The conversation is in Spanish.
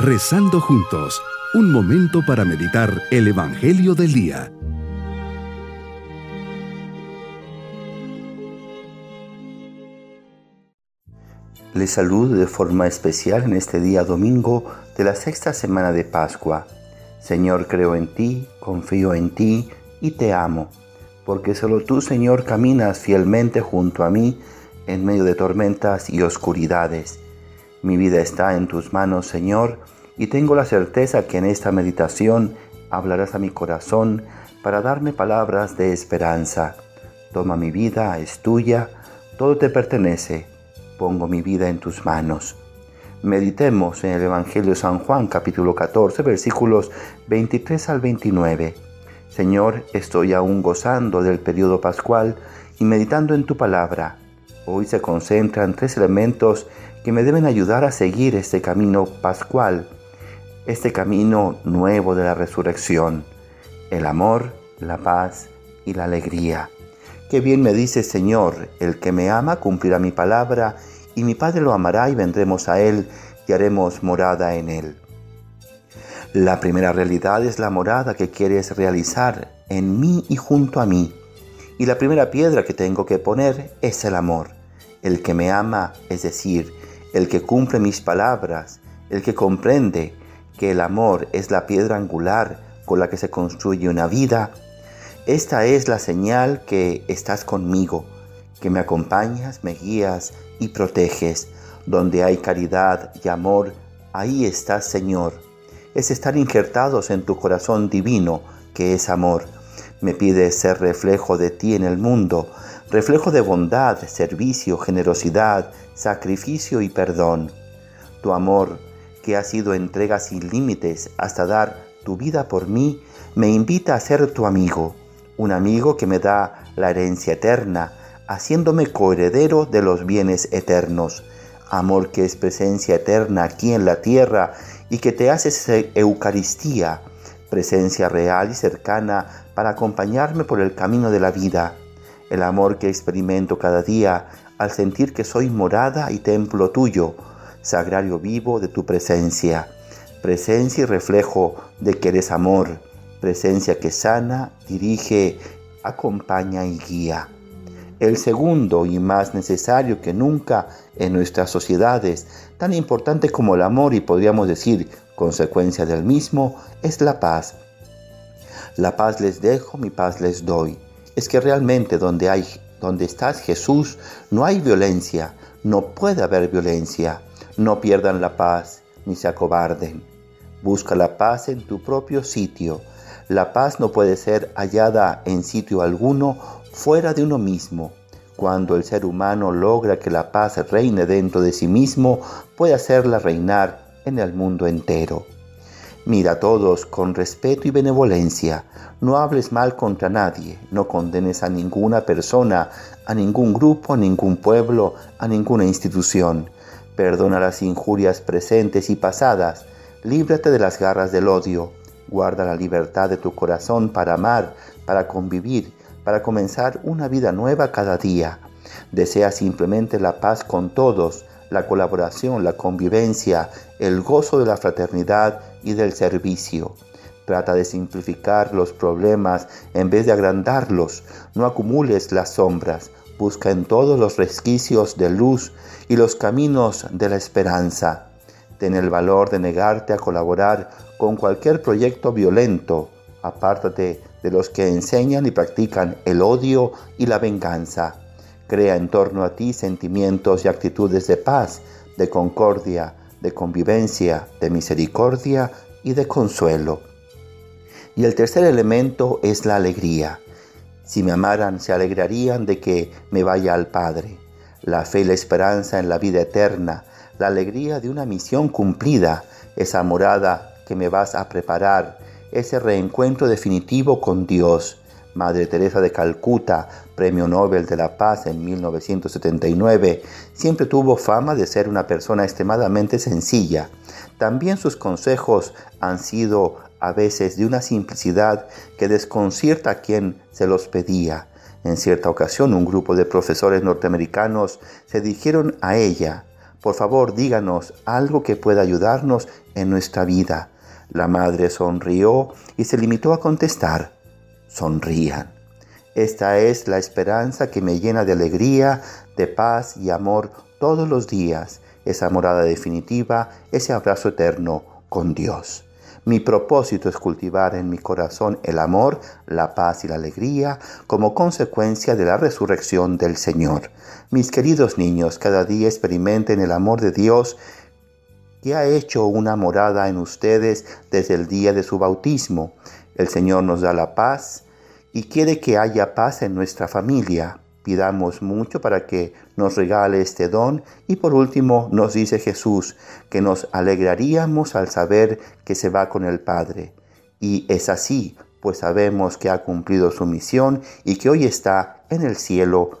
Rezando juntos, un momento para meditar el Evangelio del Día. Les saludo de forma especial en este día domingo de la sexta semana de Pascua. Señor, creo en ti, confío en ti y te amo, porque solo tú, Señor, caminas fielmente junto a mí en medio de tormentas y oscuridades. Mi vida está en tus manos, Señor, y tengo la certeza que en esta meditación hablarás a mi corazón para darme palabras de esperanza. Toma mi vida, es tuya, todo te pertenece. Pongo mi vida en tus manos. Meditemos en el Evangelio de San Juan capítulo 14 versículos 23 al 29. Señor, estoy aún gozando del periodo pascual y meditando en tu palabra. Hoy se concentran tres elementos que me deben ayudar a seguir este camino pascual, este camino nuevo de la resurrección, el amor, la paz y la alegría. Qué bien me dice Señor, el que me ama cumplirá mi palabra, y mi Padre lo amará y vendremos a Él y haremos morada en Él. La primera realidad es la morada que quieres realizar en mí y junto a mí. Y la primera piedra que tengo que poner es el amor. El que me ama, es decir, el que cumple mis palabras, el que comprende que el amor es la piedra angular con la que se construye una vida, esta es la señal que estás conmigo, que me acompañas, me guías y proteges. Donde hay caridad y amor, ahí estás, Señor. Es estar injertados en tu corazón divino, que es amor. Me pides ser reflejo de ti en el mundo, reflejo de bondad, servicio, generosidad, sacrificio y perdón. Tu amor, que ha sido entrega sin límites hasta dar tu vida por mí, me invita a ser tu amigo, un amigo que me da la herencia eterna, haciéndome coheredero de los bienes eternos. Amor que es presencia eterna aquí en la tierra y que te hace Eucaristía, presencia real y cercana para acompañarme por el camino de la vida el amor que experimento cada día al sentir que soy morada y templo tuyo, sagrario vivo de tu presencia, presencia y reflejo de que eres amor, presencia que sana, dirige, acompaña y guía. El segundo y más necesario que nunca en nuestras sociedades, tan importante como el amor y podríamos decir consecuencia del mismo, es la paz. La paz les dejo, mi paz les doy es que realmente donde hay donde estás Jesús no hay violencia, no puede haber violencia. No pierdan la paz ni se acobarden. Busca la paz en tu propio sitio. La paz no puede ser hallada en sitio alguno fuera de uno mismo. Cuando el ser humano logra que la paz reine dentro de sí mismo, puede hacerla reinar en el mundo entero. Mira a todos con respeto y benevolencia. No hables mal contra nadie. No condenes a ninguna persona, a ningún grupo, a ningún pueblo, a ninguna institución. Perdona las injurias presentes y pasadas. Líbrate de las garras del odio. Guarda la libertad de tu corazón para amar, para convivir, para comenzar una vida nueva cada día. Desea simplemente la paz con todos, la colaboración, la convivencia, el gozo de la fraternidad y del servicio. Trata de simplificar los problemas en vez de agrandarlos. No acumules las sombras. Busca en todos los resquicios de luz y los caminos de la esperanza. Ten el valor de negarte a colaborar con cualquier proyecto violento. Apártate de los que enseñan y practican el odio y la venganza. Crea en torno a ti sentimientos y actitudes de paz, de concordia, de convivencia, de misericordia y de consuelo. Y el tercer elemento es la alegría. Si me amaran, se alegrarían de que me vaya al Padre. La fe y la esperanza en la vida eterna, la alegría de una misión cumplida, esa morada que me vas a preparar, ese reencuentro definitivo con Dios, Madre Teresa de Calcuta, Premio Nobel de la Paz en 1979, siempre tuvo fama de ser una persona extremadamente sencilla. También sus consejos han sido a veces de una simplicidad que desconcierta a quien se los pedía. En cierta ocasión un grupo de profesores norteamericanos se dirigieron a ella Por favor, díganos algo que pueda ayudarnos en nuestra vida. La madre sonrió y se limitó a contestar, sonrían. Esta es la esperanza que me llena de alegría, de paz y amor todos los días, esa morada definitiva, ese abrazo eterno con Dios. Mi propósito es cultivar en mi corazón el amor, la paz y la alegría como consecuencia de la resurrección del Señor. Mis queridos niños, cada día experimenten el amor de Dios que ha hecho una morada en ustedes desde el día de su bautismo. El Señor nos da la paz y quiere que haya paz en nuestra familia. Pidamos mucho para que nos regale este don y por último nos dice Jesús que nos alegraríamos al saber que se va con el Padre. Y es así, pues sabemos que ha cumplido su misión y que hoy está en el cielo